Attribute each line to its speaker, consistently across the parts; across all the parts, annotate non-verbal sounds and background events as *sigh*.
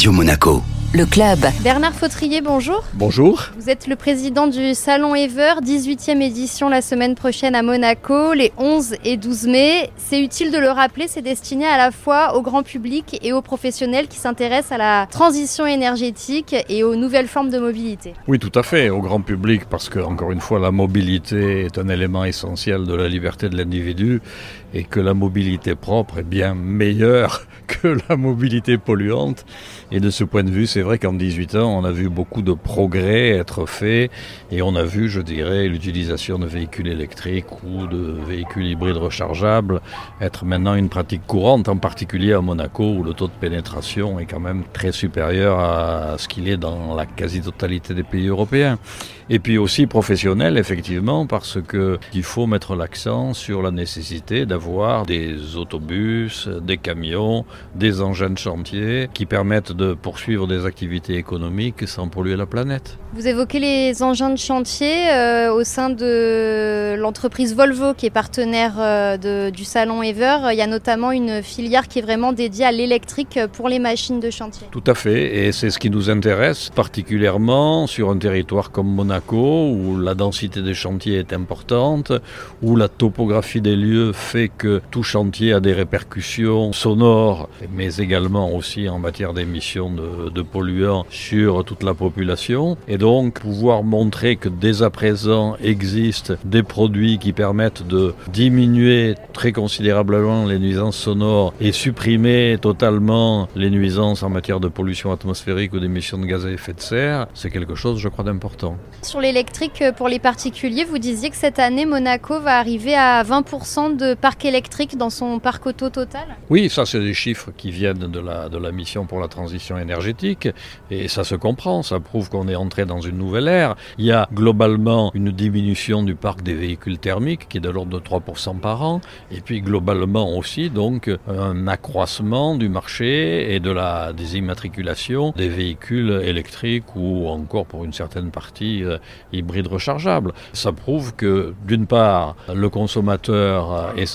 Speaker 1: Radio Monaco.
Speaker 2: Le club.
Speaker 3: Bernard Fautrier, bonjour.
Speaker 4: Bonjour.
Speaker 3: Vous êtes le président du Salon Ever, 18e édition la semaine prochaine à Monaco, les 11 et 12 mai. C'est utile de le rappeler, c'est destiné à la fois au grand public et aux professionnels qui s'intéressent à la transition énergétique et aux nouvelles formes de mobilité.
Speaker 4: Oui, tout à fait, au grand public, parce que, encore une fois, la mobilité est un élément essentiel de la liberté de l'individu et que la mobilité propre est bien meilleure *laughs* que la mobilité polluante. Et de ce point de vue, c'est vrai qu'en 18 ans, on a vu beaucoup de progrès être faits et on a vu, je dirais, l'utilisation de véhicules électriques ou de véhicules hybrides rechargeables être maintenant une pratique courante, en particulier à Monaco où le taux de pénétration est quand même très supérieur à ce qu'il est dans la quasi-totalité des pays européens. Et puis aussi professionnel, effectivement, parce que il faut mettre l'accent sur la nécessité d'avoir des autobus, des camions, des engins de chantier qui permettent de poursuivre des activités économiques sans polluer la planète.
Speaker 3: Vous évoquez les engins de chantier euh, au sein de l'entreprise Volvo qui est partenaire euh, de, du salon Ever. Il y a notamment une filière qui est vraiment dédiée à l'électrique pour les machines de chantier.
Speaker 4: Tout à fait, et c'est ce qui nous intéresse particulièrement sur un territoire comme Monaco où la densité des chantiers est importante, où la topographie des lieux fait que tout chantier a des répercussions sonores, mais également aussi en matière d'émissions de, polluants sur toute la population. Et donc pouvoir montrer que dès à présent existent des produits qui permettent de diminuer très considérablement les nuisances sonores et supprimer totalement les nuisances en matière de pollution atmosphérique ou d'émissions de gaz à effet de serre, c'est quelque chose, je crois, d'important.
Speaker 3: Sur l'électrique, pour les particuliers, vous disiez que cette année, Monaco va arriver à 20% de électrique dans son parc auto total
Speaker 4: Oui, ça, c'est des chiffres qui viennent de la, de la mission pour la transition énergétique et ça se comprend, ça prouve qu'on est entré dans une nouvelle ère. Il y a globalement une diminution du parc des véhicules thermiques qui est de l'ordre de 3% par an, et puis globalement aussi donc un accroissement du marché et de la des immatriculations des véhicules électriques ou encore pour une certaine partie euh, hybrides rechargeables. Ça prouve que d'une part le consommateur est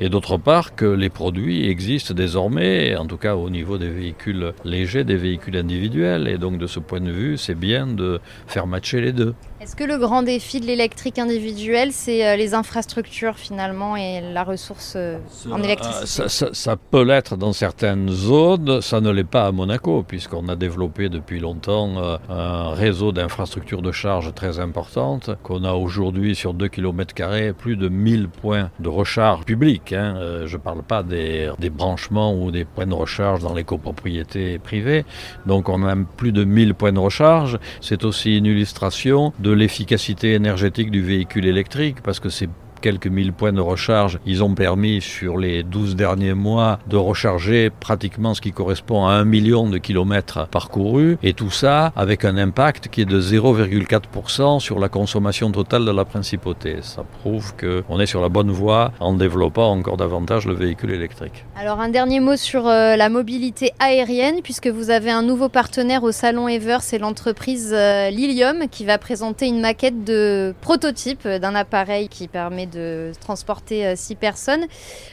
Speaker 4: et d'autre part que les produits existent désormais, en tout cas au niveau des véhicules légers, des véhicules individuels, et donc de ce point de vue c'est bien de faire matcher les deux.
Speaker 3: Est-ce que le grand défi de l'électrique individuelle, c'est euh, les infrastructures finalement et la ressource euh, en électricité
Speaker 4: ça, ça, ça, peut l'être dans certaines zones, ça ne l'est pas à Monaco, puisqu'on a développé depuis longtemps euh, un réseau d'infrastructures de charge très importante, qu'on a aujourd'hui sur 2 km plus de 1000 points de recharge publics. Hein. Je ne parle pas des, des branchements ou des points de recharge dans les copropriétés privées. Donc on a plus de 1000 points de recharge. C'est aussi une illustration de l'efficacité énergétique du véhicule électrique parce que c'est quelques mille points de recharge, ils ont permis sur les 12 derniers mois de recharger pratiquement ce qui correspond à un million de kilomètres parcourus et tout ça avec un impact qui est de 0,4% sur la consommation totale de la principauté. Ça prouve qu'on est sur la bonne voie en développant encore davantage le véhicule électrique.
Speaker 3: Alors un dernier mot sur euh, la mobilité aérienne puisque vous avez un nouveau partenaire au salon Ever, c'est l'entreprise euh, Lilium qui va présenter une maquette de prototype d'un appareil qui permet de transporter 6 personnes.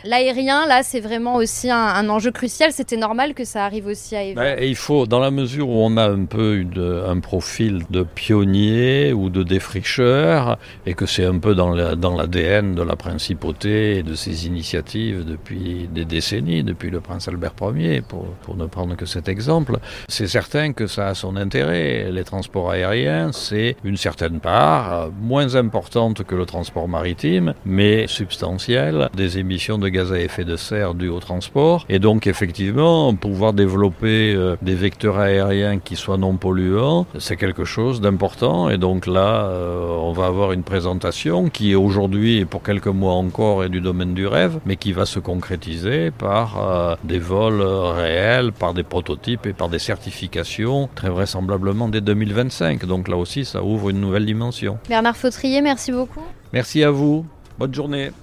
Speaker 3: L'aérien, là, c'est vraiment aussi un, enjeu crucial. C'était normal que ça arrive aussi à Ever.
Speaker 4: Ben, il faut, dans la mesure où on a un peu un profil de pionnier ou de défricheur, et que c'est un peu dans l'ADN de la principauté et de ses initiatives depuis des décennies, depuis le prince Albert Ier, pour, pour ne prendre que cet exemple, c'est certain que ça a son intérêt. Les transports aériens, c'est une certaine part, moins importante que le transport maritime, mais substantielle des émissions de gaz à effet de serre dues au transport. Et donc, effectivement, pouvoir développer euh, des vecteurs aériens qui soient non polluants, c'est quelque chose d'important. Et donc là, euh, on va avoir une présentation qui aujourd'hui, et pour quelques mois encore, est du domaine du rêve, mais qui va se concrétiser par euh, des vols réels, par des prototypes et par des certifications, très vraisemblablement dès 2025. Donc là aussi, ça ouvre une nouvelle dimension.
Speaker 3: Bernard Fautrier, merci beaucoup.
Speaker 4: Merci à vous. Bonne journée.